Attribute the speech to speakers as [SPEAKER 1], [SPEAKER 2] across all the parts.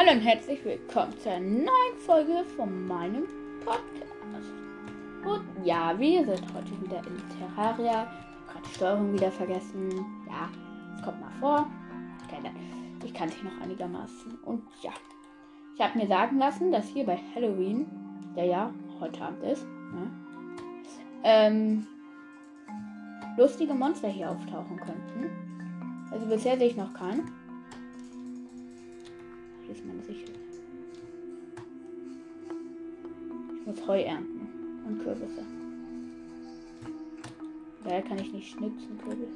[SPEAKER 1] Hallo und herzlich willkommen zu einer neuen Folge von meinem Podcast. Und ja, wir sind heute wieder in Terraria. Ich habe gerade die Steuerung wieder vergessen. Ja, es kommt mal vor. Ich kann dich noch einigermaßen. Und ja, ich habe mir sagen lassen, dass hier bei Halloween, der ja heute Abend ist, ne, ähm, lustige Monster hier auftauchen könnten. Also bisher sehe ich noch keinen. Ist meine Sicherheit. Ich muss Heu ernten und Kürbisse. Daher kann ich nicht schnitzen, Kürbis.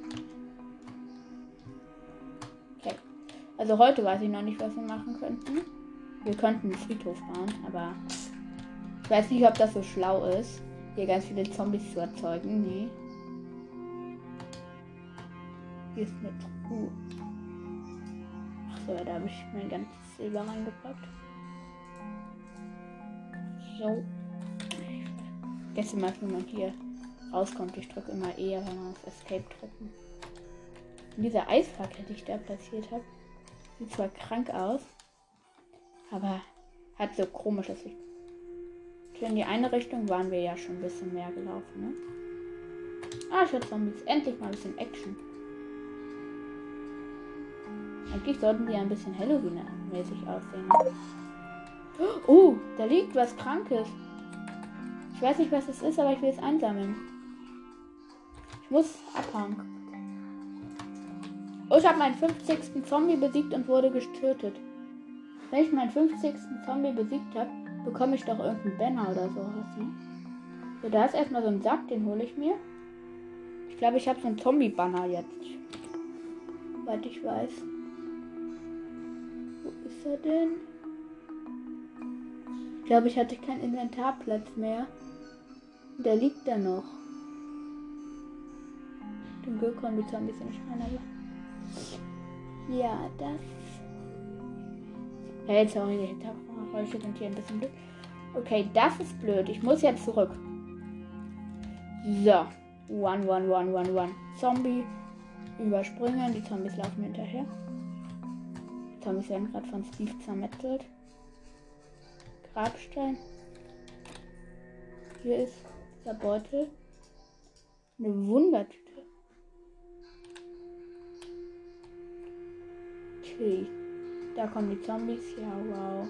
[SPEAKER 1] Okay. Also heute weiß ich noch nicht, was wir machen könnten. Wir könnten einen Friedhof bauen, aber ich weiß nicht, ob das so schlau ist, hier ganz viele Zombies zu erzeugen. Nee. Hier ist eine Truhe. Achso, da habe ich mein ganzes Silber reingepackt. So. Jetzt mal, wenn man hier rauskommt. Ich drücke immer eher, wenn man auf Escape drücken. Und dieser Eisfackel, die ich da platziert habe, sieht zwar krank aus, aber hat so komisches Licht. In die eine Richtung waren wir ja schon ein bisschen mehr gelaufen, ne? Ah, ich hatte Zombies. Endlich mal ein bisschen Action. Eigentlich sollten die ein bisschen Halloween-mäßig aussehen. Oh, da liegt was Krankes. Ich weiß nicht, was es ist, aber ich will es einsammeln. Ich muss abhauen. Oh, ich habe meinen 50. Zombie besiegt und wurde getötet. Wenn ich meinen 50. Zombie besiegt habe, bekomme ich doch irgendeinen Banner oder sowas. Ne? So, da ist erstmal so ein Sack, den hole ich mir. Ich glaube, ich habe so einen Zombie-Banner jetzt. Soweit ich weiß ist er denn? Ich glaube, ich hatte keinen Inventarplatz mehr. Der liegt da noch. Den Gürkon bitte ein bisschen aber. Ja, das. Ja, jetzt auch die Hintergeräusche sind hier ein bisschen blöd. Okay, das ist blöd. Ich muss jetzt zurück. So. One, one, one, one, one. Zombie. Überspringen. Die Zombies laufen hinterher. Zombies werden gerade von Steve zermettelt. Grabstein. Hier ist der Beutel. Eine Wundertüte. Okay. Da kommen die Zombies. Ja, wow.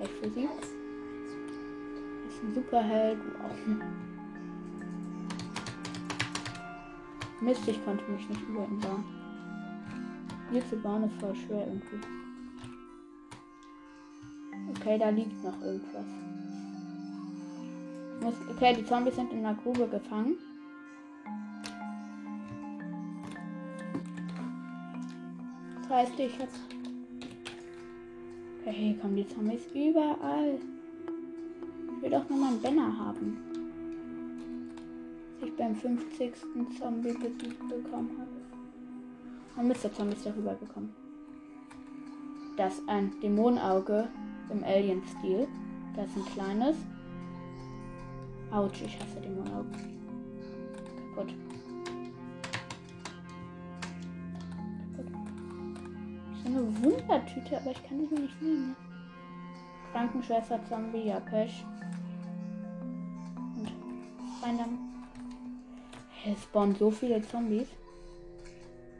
[SPEAKER 1] Echt für sie. Das ist ein Superheld. Wow. Mist, ich konnte mich nicht über ihn bauen. Hier zu bauen ist voll schwer irgendwie. Okay, da liegt noch irgendwas. okay, die Zombies sind in der Grube gefangen. Das heißt, ich hab. Okay, hier kommen die Zombies überall. Ich will doch nur mal einen Banner haben. Dass ich beim 50. Zombie besiegt bekommen habe. Und Mr. Ist darüber gekommen. Das ist ein Dämonenauge im Alien-Stil. Das ist ein kleines. Autsch, ich hasse Dämonenauge. Kaputt. So eine Wundertüte, aber ich kann die mir nicht nehmen. Krankenschwester, Zombie, ja, Pech. Und rein dann. Es spawnen so viele Zombies.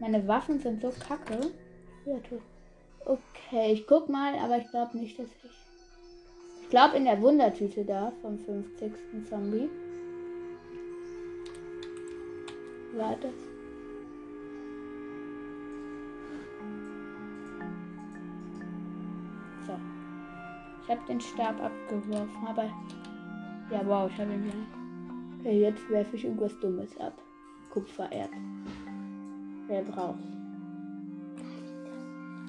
[SPEAKER 1] Meine Waffen sind so kacke. Okay, ich guck mal, aber ich glaube nicht, dass ich. Ich glaube in der Wundertüte da vom 50. Zombie. War das? So. Ich habe den Stab abgeworfen, aber. Ja, wow, ich habe ihn ja. Okay, jetzt werfe ich irgendwas Dummes ab. Kupfererz. Wer braucht?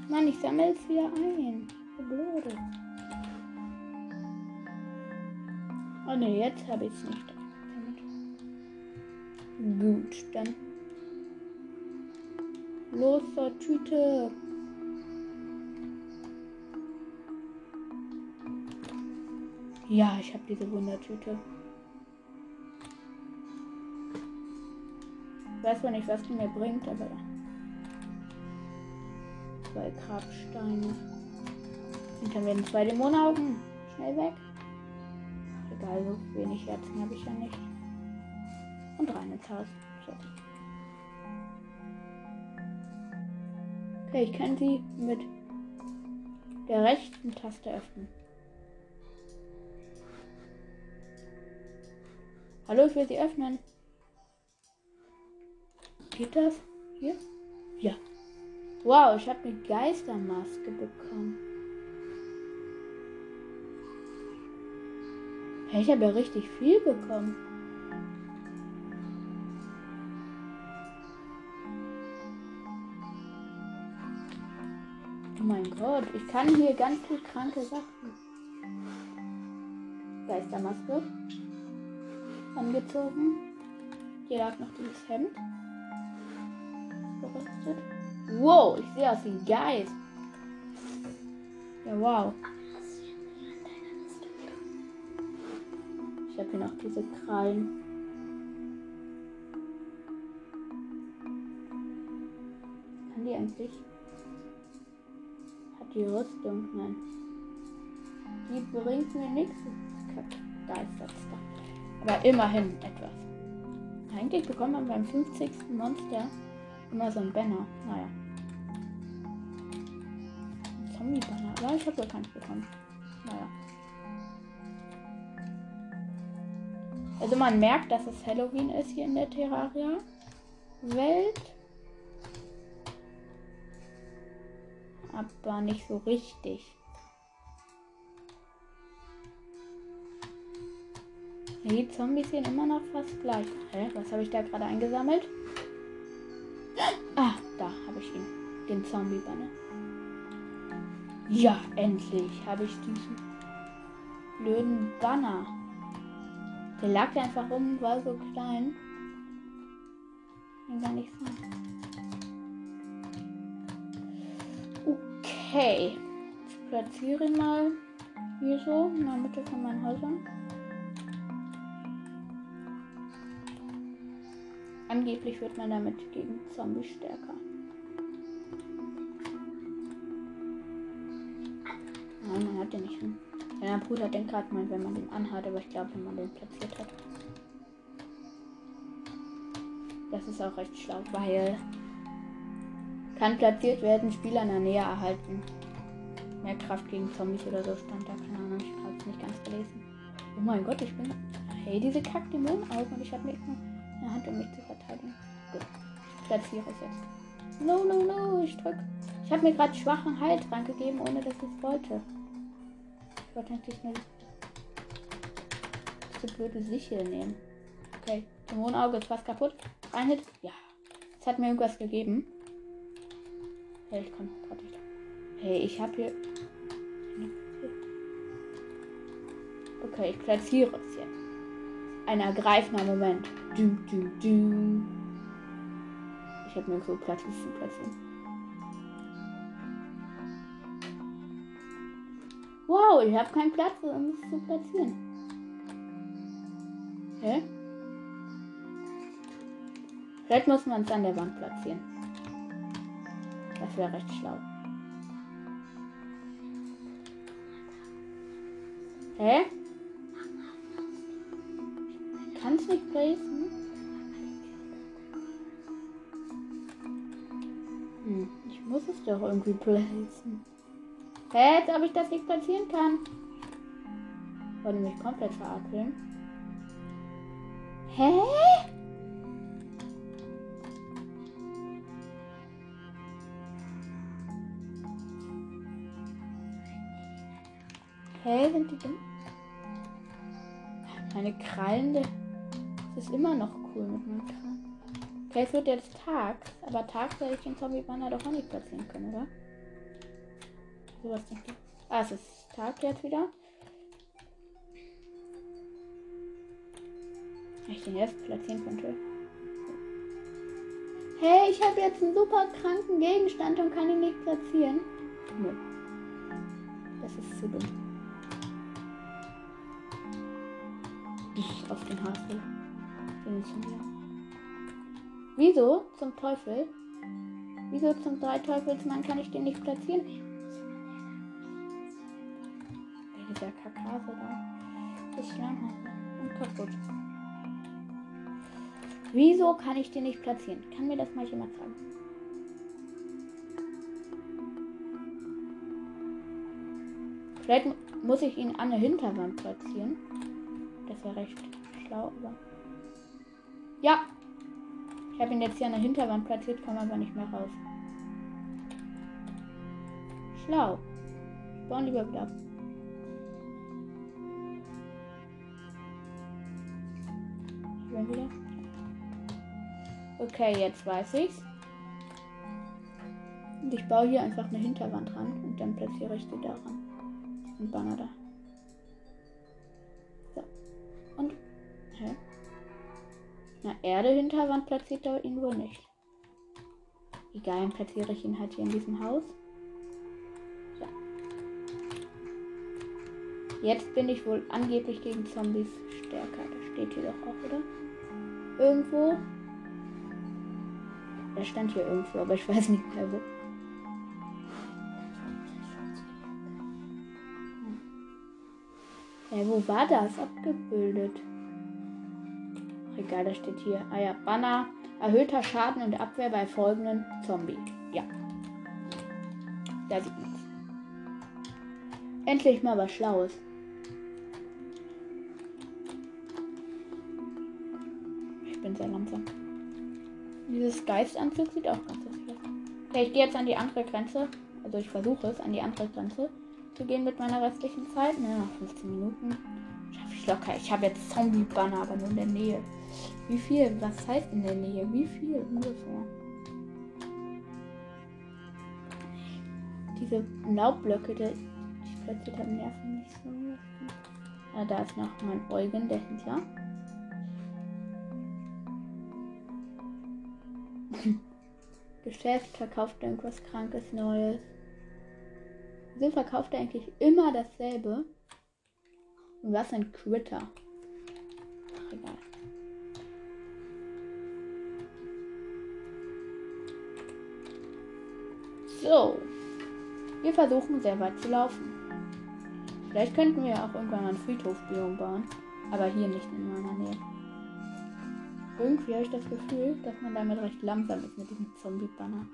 [SPEAKER 1] Mann, ich sammle es wieder ein. Blöde. Oh ne, jetzt habe ich es nicht. Gut, dann. Los zur Tüte. Ja, ich habe diese Wundertüte. Weiß zwar nicht, was die mir bringt, aber. Zwei Grabsteine. Und dann werden zwei Dämonenaugen. Schnell weg. Egal, so wenig Herzen habe ich ja nicht. Und rein ins Haus. So. Okay, ich kann sie mit der rechten Taste öffnen. Hallo, ich will sie öffnen. Geht das? Hier? Ja. Wow, ich habe eine Geistermaske bekommen. Ich habe ja richtig viel bekommen. Oh mein Gott, ich kann hier ganz viel kranke Sachen. Geistermaske. Angezogen. Hier lag noch dieses Hemd. Gerüstet. Wow, ich sehe aus wie ein Geist. Ja, wow. Ich habe hier noch diese Krallen. Kann die eigentlich? Hat die Rüstung? Nein. Die bringt mir nichts. Da. Aber immerhin etwas. Eigentlich bekommt man beim 50. Monster immer so ein Banner. Naja. Zombie-Banner. Aber ich habe wohl keins bekommen. Naja. Also man merkt, dass es Halloween ist hier in der Terraria-Welt. Aber nicht so richtig. Die Zombies sehen immer noch fast gleich. Hä? Was habe ich da gerade eingesammelt? Den Zombie-Banner. Ja, endlich habe ich diesen blöden Banner. Der lag einfach rum, war so klein. Kann gar nicht sein. Okay. Ich platziere ihn mal hier so in der Mitte von meinen Häusern. Angeblich wird man damit gegen Zombies stärker. Hat den nicht. Hin. Ja, mein Bruder denkt gerade mal, wenn man den anhat, aber ich glaube, wenn man den platziert hat. Das ist auch recht schlau, weil kann platziert werden, Spieler in der Nähe erhalten. Mehr Kraft gegen Zombies oder so stand da, keine Ahnung, ich habe es nicht ganz gelesen. Oh mein Gott, ich bin. Hey, diese Kack-Dämonenaugen und ich habe nicht nur eine Hand, um mich zu verteidigen. Gut, ich platziere es jetzt. No, no, no, ich drück. Ich habe mir gerade schwachen Heiltrank gegeben, ohne dass ich es wollte. Ich wollte natürlich nur diese blöde Sichel nehmen. Okay, Dämonenauge ist fast kaputt. Ein Hit. Ja. Es hat mir irgendwas gegeben. Hey, ich kann gerade nicht. Hey, ich habe hier. Okay, ich platziere es jetzt. Ein ergreifender Moment. Du, du, du. Ich habe mir so Platten zu platzieren. Wow, ich habe keinen Platz, um es zu platzieren. Hä? Vielleicht muss man es an der Wand platzieren. Das wäre recht schlau. Hä? Kann es nicht placen? Hm, ich muss es doch irgendwie placen. Hä, als ob ich das nicht platzieren kann. Wollte mich komplett verarkeln. Hä? Hä, sind die dumm? Meine Krallen, das ist immer noch cool mit meinen Krallen. Okay, es wird jetzt Tag, aber Tag werde ich den Zombie-Banner doch auch nicht platzieren können, oder? Sowas denke ich. Ah, es ist Tag jetzt wieder. Ich den jetzt platzieren könnte. Hey, ich habe jetzt einen super kranken Gegenstand und kann ihn nicht platzieren. Nö. Das ist zu dumm. Auf den Hassel. Wieso zum Teufel? Wieso zum Dreiteufelsmann kann ich den nicht platzieren? Mit der Kakase da. Das ist Schleimhase. Und kaputt. Wieso kann ich den nicht platzieren? Kann mir das mal jemand sagen? Vielleicht muss ich ihn an der Hinterwand platzieren. Das wäre recht schlau, aber. Ja! Ich habe ihn jetzt hier an der Hinterwand platziert, komme aber nicht mehr raus. Schlau. Bauen lieber wieder ab. Bin wieder. Okay, jetzt weiß ich's. Und ich baue hier einfach eine Hinterwand ran und dann platziere ich die daran ein Banner da. So. Und. Hä? Na, Erde Hinterwand platziert er ihn wohl nicht. Egal, dann platziere ich ihn halt hier in diesem Haus. So. Jetzt bin ich wohl angeblich gegen Zombies stärker. Das steht hier doch auch, oder? Irgendwo. Der stand hier irgendwo, aber ich weiß nicht mehr wo. Ja, wo war das abgebildet? Ach, egal, das steht hier. Ah ja, Banner. Erhöhter Schaden und Abwehr bei folgenden Zombie. Ja. Da sieht man's. Endlich mal was Schlaues. Sehr langsam. Dieses Geistanzug sieht auch ganz lustig aus. Okay, ich gehe jetzt an die andere Grenze. Also ich versuche es an die andere Grenze zu gehen mit meiner restlichen Zeit. Ne, nach 15 Minuten schaffe ich locker. Ich habe jetzt Zombie-Banner, aber nur in der Nähe. Wie viel? Was heißt in der Nähe? Wie viel ungefähr? Diese Laubblöcke, die ich platziert habe, nerven mich so. Ja, da ist noch mein Eugen dahinter. Geschäft verkauft irgendwas Krankes Neues. Wieso verkauft er eigentlich immer dasselbe? Und was ein Critter? Ach, egal. So. Wir versuchen sehr weit zu laufen. Vielleicht könnten wir auch irgendwann einen Friedhofbiom bauen. Aber hier nicht in meiner Nähe. Irgendwie habe ich das Gefühl, dass man damit recht langsam ist mit diesem Zombie-Banner.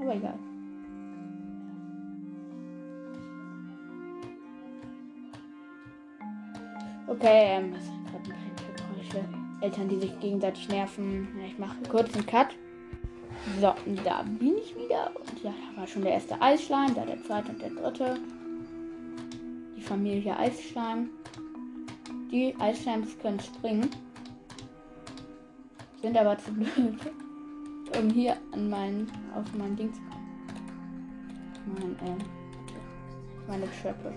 [SPEAKER 1] Aber egal. Okay, ähm, was sind gerade ein Geräusche? Eltern, die sich gegenseitig nerven. Ich mache kurz einen Cut. So, da bin ich wieder. Und ja, da war schon der erste Eisschleim, da der zweite und der dritte. Die Familie Eisschleim. Die Eisschleims können springen. Sind aber zu blöd, um hier an meinen, auf mein Ding zu kommen. Mein, ähm, meine Treppe.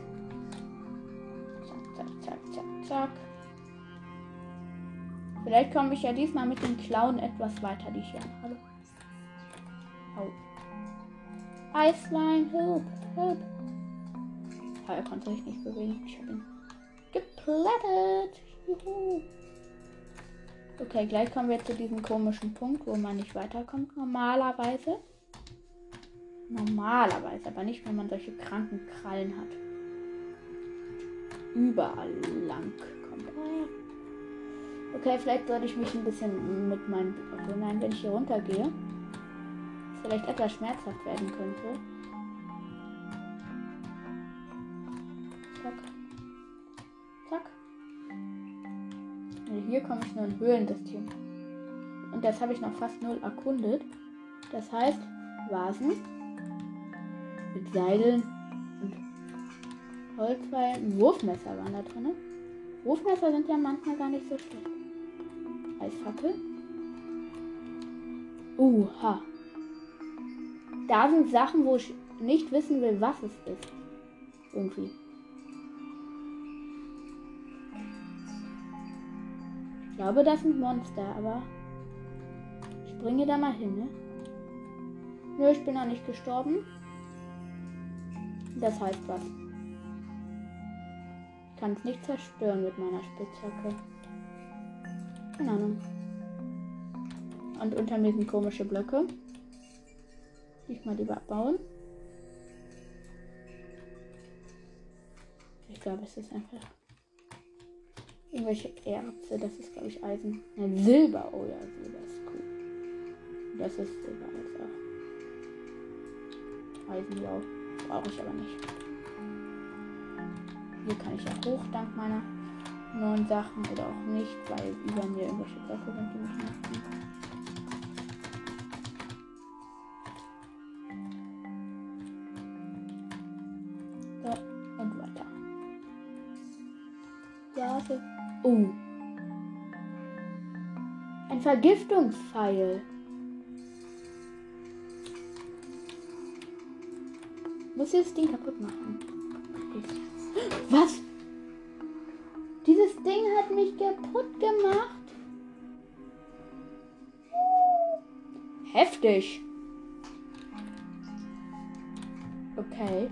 [SPEAKER 1] Zack, zack, zack, zack. Vielleicht komme ich ja diesmal mit den Klauen etwas weiter, die ich hier Hallo. Au. Eislein, hilf, hilf. Ah, er konnte sich nicht bewegen. Ich habe ihn geplättet. Juhu. Okay, gleich kommen wir zu diesem komischen Punkt, wo man nicht weiterkommt. Normalerweise. Normalerweise, aber nicht, wenn man solche kranken Krallen hat überall lang kommt. Okay, vielleicht sollte ich mich ein bisschen mit meinem. Obwohl, nein, wenn ich hier runter gehe, vielleicht etwas schmerzhaft werden könnte. Komme ich nur in Höhlensystem. Und das habe ich noch fast null erkundet. Das heißt, Vasen mit Seilen Holzpfeil, Wurfmesser waren da drin. Wurfmesser sind ja manchmal gar nicht so schlecht. Eisfackel. Uha. Da sind Sachen, wo ich nicht wissen will, was es ist. Irgendwie. Ich glaube, das sind Monster, aber ich bringe da mal hin, ne? Nö, ich bin noch nicht gestorben. Das heißt was kann es nicht zerstören mit meiner Spitzhacke. Keine Ahnung. Und unter mir sind komische Blöcke. Die ich mal lieber abbauen. Ich glaube, es ist einfach irgendwelche Erze. Das ist, glaube ich, Eisen. Nein, Silber. Oh ja, Silber ist cool. Das ist Silber als auch. Eisenblau. Brauche ich aber nicht. Hier kann ich ja hoch, dank meiner neuen Sachen oder auch nicht, weil über mir irgendwelche Blöcke sind, die mich nerven. Vergiftungspfeil. Muss das Ding kaputt machen? Was? Dieses Ding hat mich kaputt gemacht. Heftig. Okay.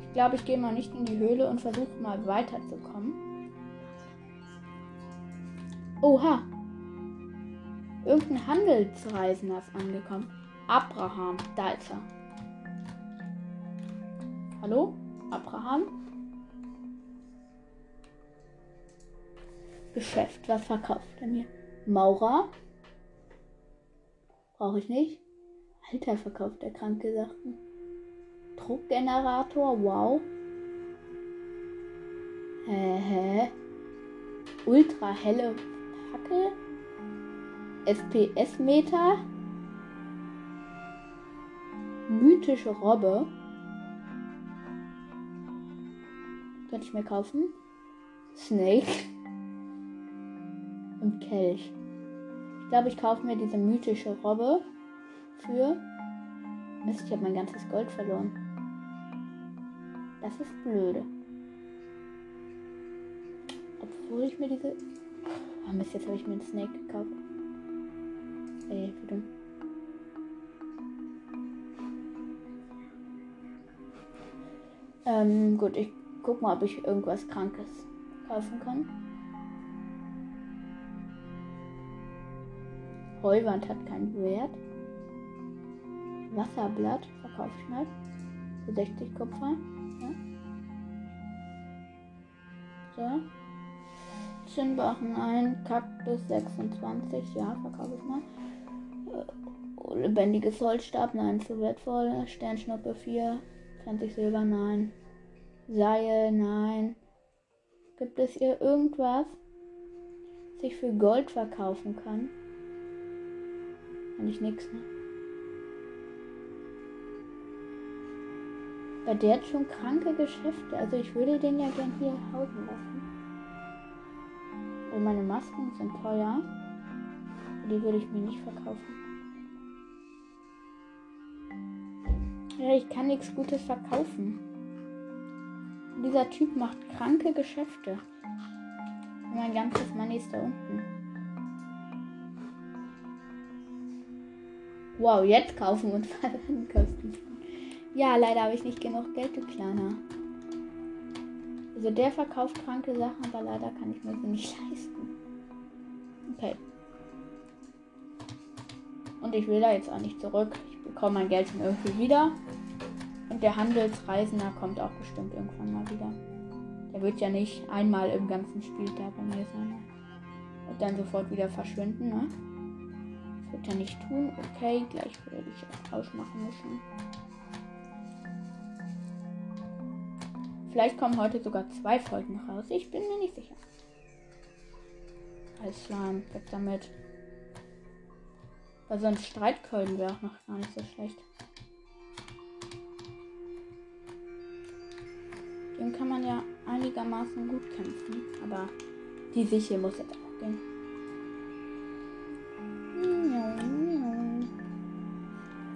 [SPEAKER 1] Ich glaube, ich gehe mal nicht in die Höhle und versuche mal weiterzukommen. Oha. Irgendein Handelsreisender ist angekommen. Abraham, da ist er. Hallo? Abraham? Geschäft. Was verkauft er mir? Maurer? Brauche ich nicht. Alter, verkauft er kranke Sachen. Druckgenerator, wow. Hä, hä? Ultra helle Fackel. SPS-Meter. Mythische Robbe. Könnte ich mir kaufen. Snake und Kelch. Ich glaube, ich kaufe mir diese mythische Robbe für. Mist, ich habe mein ganzes Gold verloren. Das ist blöde. Obwohl ich mir diese. Oh Mist, jetzt habe ich mir einen Snake gekauft. Ey, wie dumm. Ähm, gut, ich guck mal, ob ich irgendwas Krankes kaufen kann. Heuwand hat keinen Wert. Wasserblatt verkaufe ich mal. Für 60 Kupfer. Ja. So. Zinnbachen ein, Kaktus 26, ja, verkaufe ich mal. Äh, lebendiges Holzstab, nein, zu wertvoll. Sternschnuppe 4, 20 Silber, nein. Seil, nein. Gibt es hier irgendwas, was ich für Gold verkaufen kann? Eigentlich nichts, ne? Weil der hat schon kranke Geschäfte. Also ich würde den ja gern hier hausen lassen. Weil meine Masken sind teuer. Die würde ich mir nicht verkaufen. Ja, ich kann nichts Gutes verkaufen. Dieser Typ macht kranke Geschäfte. Mein ganzes Money ist da unten. Wow, jetzt kaufen und Versandkosten. Ja, leider habe ich nicht genug Geld, du Kleiner. Also der verkauft kranke Sachen, aber leider kann ich mir sie nicht leisten. Okay. Und ich will da jetzt auch nicht zurück. Ich bekomme mein Geld schon irgendwie wieder. Und der Handelsreisender kommt auch bestimmt irgendwann mal wieder. Der wird ja nicht einmal im ganzen Spiel da bei mir sein. Und dann sofort wieder verschwinden, ne? Das wird er nicht tun. Okay, gleich werde ich ausmachen müssen. Vielleicht kommen heute sogar zwei Folgen raus. Ich bin mir nicht sicher. Als Slime, weg damit. Weil sonst Streitkolben wäre auch noch gar nicht so schlecht. Den kann man ja einigermaßen gut kämpfen. Aber die Sicher muss jetzt auch gehen.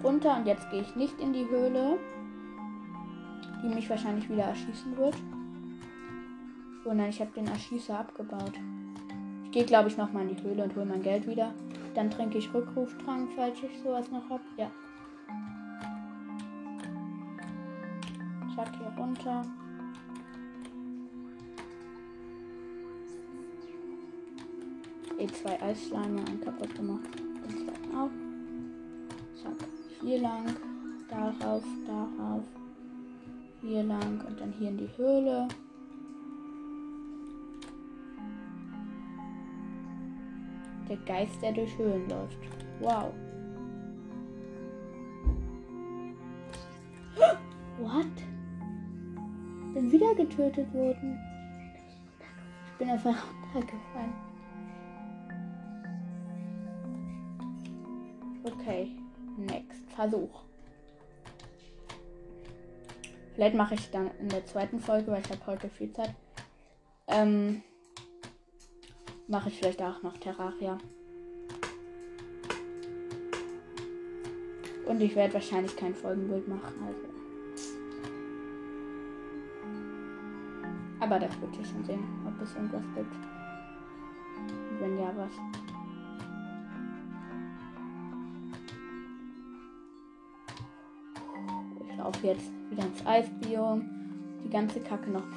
[SPEAKER 1] Runter und jetzt gehe ich nicht in die Höhle, die mich wahrscheinlich wieder erschießen wird. Oh nein, ich habe den Erschießer abgebaut. Ich gehe, glaube ich, nochmal in die Höhle und hole mein Geld wieder. Dann trinke ich Rückruftrank, falls ich sowas noch habe. Ja. Zack, hier runter. E zwei Eisschleime, einen kaputt gemacht. Den zweiten auch. Zack, hier lang. Darauf, darauf. Hier lang und dann hier in die Höhle. Der Geist, der durch Höhlen läuft. Wow. What? Bin wieder getötet worden. Ich bin einfach runtergefallen. Okay, next Versuch. Vielleicht mache ich dann in der zweiten Folge, weil ich habe heute viel Zeit. Ähm, mache ich vielleicht auch noch Terraria. Und ich werde wahrscheinlich kein Folgenbild machen. Also. Aber das wird ihr schon sehen, ob es irgendwas gibt. Wenn ja, was. Laufe jetzt wieder ins Eisbiom. Die ganze Kacke nochmal.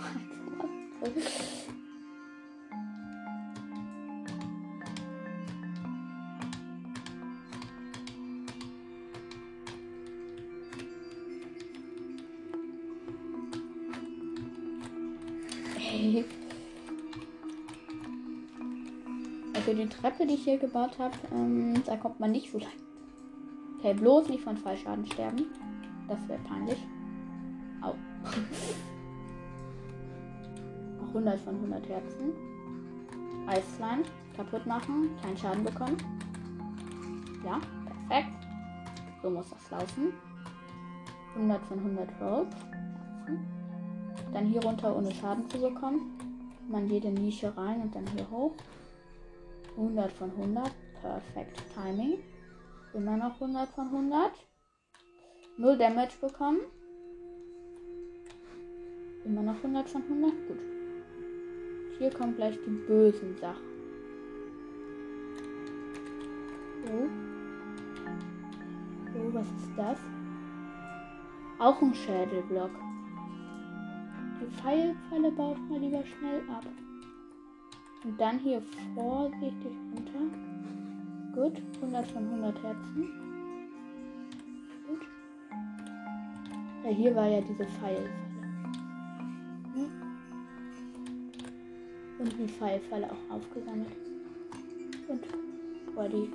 [SPEAKER 1] Also die Treppe, die ich hier gebaut habe, ähm, da kommt man nicht so lang. Okay, bloß nicht von Fallschaden sterben. Das wäre peinlich. Au. Noch 100 von 100 Herzen. Eislein kaputt machen, keinen Schaden bekommen. Ja, perfekt. So muss das laufen. 100 von 100 Rolls. Dann hier runter ohne Schaden zu bekommen. Man jede Nische rein und dann hier hoch. 100 von 100. Perfekt Timing. Immer noch 100 von 100. Null Damage bekommen. Immer noch 100 von 100. Gut. Hier kommen gleich die bösen Sachen. So. So, was ist das? Auch ein Schädelblock. Die Pfeilpfeile baut mal lieber schnell ab. Und dann hier vorsichtig runter. Gut, 100 von 100 Herzen. Ja, hier war ja diese Pfeilfalle. Und die Pfeilfalle auch aufgesammelt. Und Body.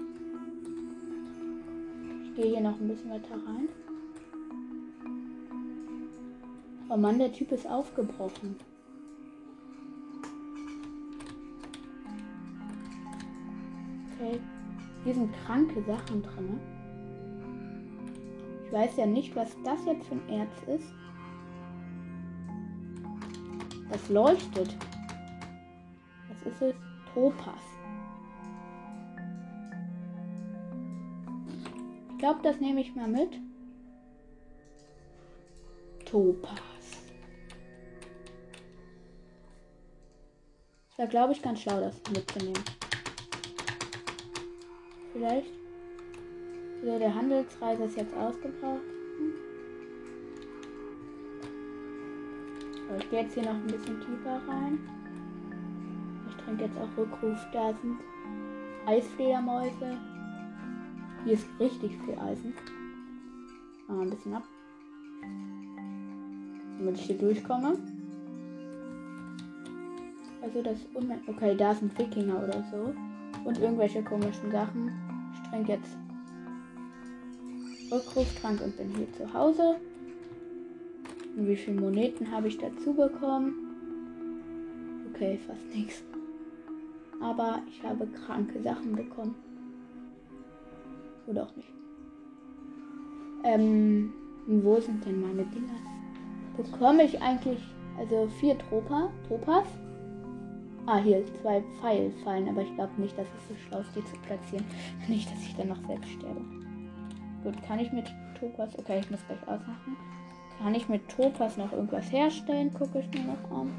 [SPEAKER 1] Ich gehe hier noch ein bisschen weiter rein. Oh Mann, der Typ ist aufgebrochen. Okay. Hier sind kranke Sachen drin. Ich weiß ja nicht, was das jetzt für ein Erz ist. Das leuchtet. Was ist es? Topas. Ich glaube, das nehme ich mal mit. Topas. War, glaube ich, ganz schlau, das mitzunehmen. Vielleicht. So, der Handelsreise ist jetzt ausgebraucht. So, ich gehe jetzt hier noch ein bisschen tiefer rein. Ich trinke jetzt auch Rückruf. Da sind Eisfledermäuse. Hier ist richtig viel Eisen. Mal ein bisschen ab. Damit ich hier durchkomme. Also das unheimlich. Okay, da sind Wikinger oder so und irgendwelche komischen Sachen. Ich trinke jetzt Rückrufstrank und bin hier zu Hause. Und wie viele Moneten habe ich dazu bekommen? Okay, fast nichts. Aber ich habe kranke Sachen bekommen. Oder auch nicht. Ähm, wo sind denn meine Dinger? Bekomme ich eigentlich, also vier Tropa, Tropas? Ah, hier zwei Pfeilfallen, aber ich glaube nicht, dass es so schlau ist, die zu platzieren. Nicht, dass ich dann noch selbst sterbe. Gut, kann ich mit Topas. Okay, ich muss gleich ausmachen. Kann ich mit Topas noch irgendwas herstellen? Gucke ich mir noch an.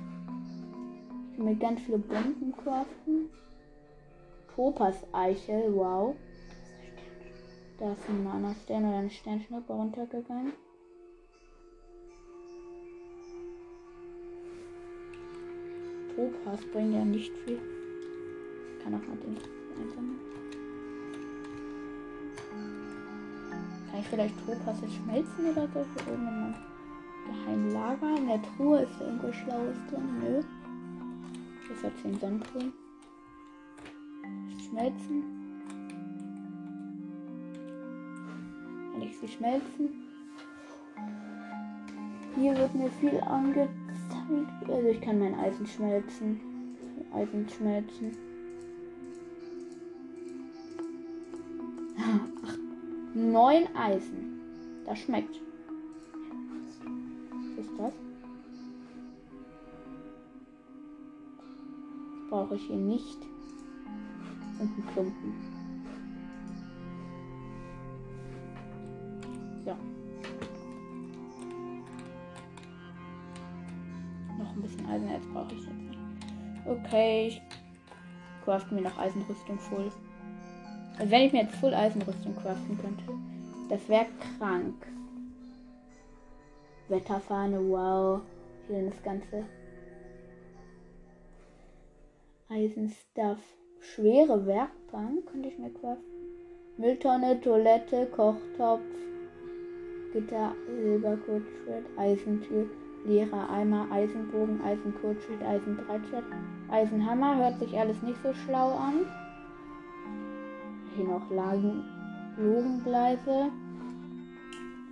[SPEAKER 1] Ich kann mir ganz viele Bomben craften. Topas-Eichel, wow. Da ist ein Mana-Stern oder eine Sternschnuppe runtergegangen. Topas bringen ja nicht viel. Ich kann auch mal den einsammeln. Ich vielleicht Topas jetzt schmelzen oder so für irgendwann? Geheimlager. In der Truhe ist da irgendwas Schlaues drin. Nö. Das hat 10 Sonnenblumen. Schmelzen. Kann ich sie schmelzen? Hier wird mir viel angezeigt. Also ich kann mein Eisen schmelzen. Eisen schmelzen. Neun Eisen. Das schmeckt. Was ist das? Brauche ich hier nicht. Und einen Klumpen. So. Noch ein bisschen Eisen, brauche ich jetzt nicht. Okay, ich craften mir noch Eisenrüstung voll. Also wenn ich mir jetzt Full Eisenrüstung craften könnte. Das wäre krank. Wetterfahne, wow. Hier das Ganze. Eisenstuff. Schwere Werkbank könnte ich mir craften. Mülltonne, Toilette, Kochtopf, Gitter, Silberkurzschwert, Eisentür, leerer Eimer, Eisenbogen, Eisenkurzschwert, Eisendreitschwert, Eisenhammer. Hört sich alles nicht so schlau an. Hier noch Lagen, Logengleise.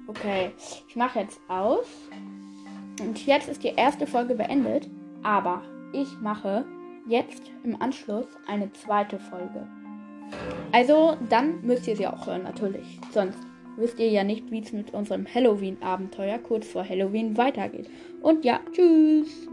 [SPEAKER 1] Okay, ich mache jetzt aus. Und jetzt ist die erste Folge beendet. Aber ich mache jetzt im Anschluss eine zweite Folge. Also, dann müsst ihr sie auch hören, natürlich. Sonst wisst ihr ja nicht, wie es mit unserem Halloween-Abenteuer kurz vor Halloween weitergeht. Und ja, tschüss.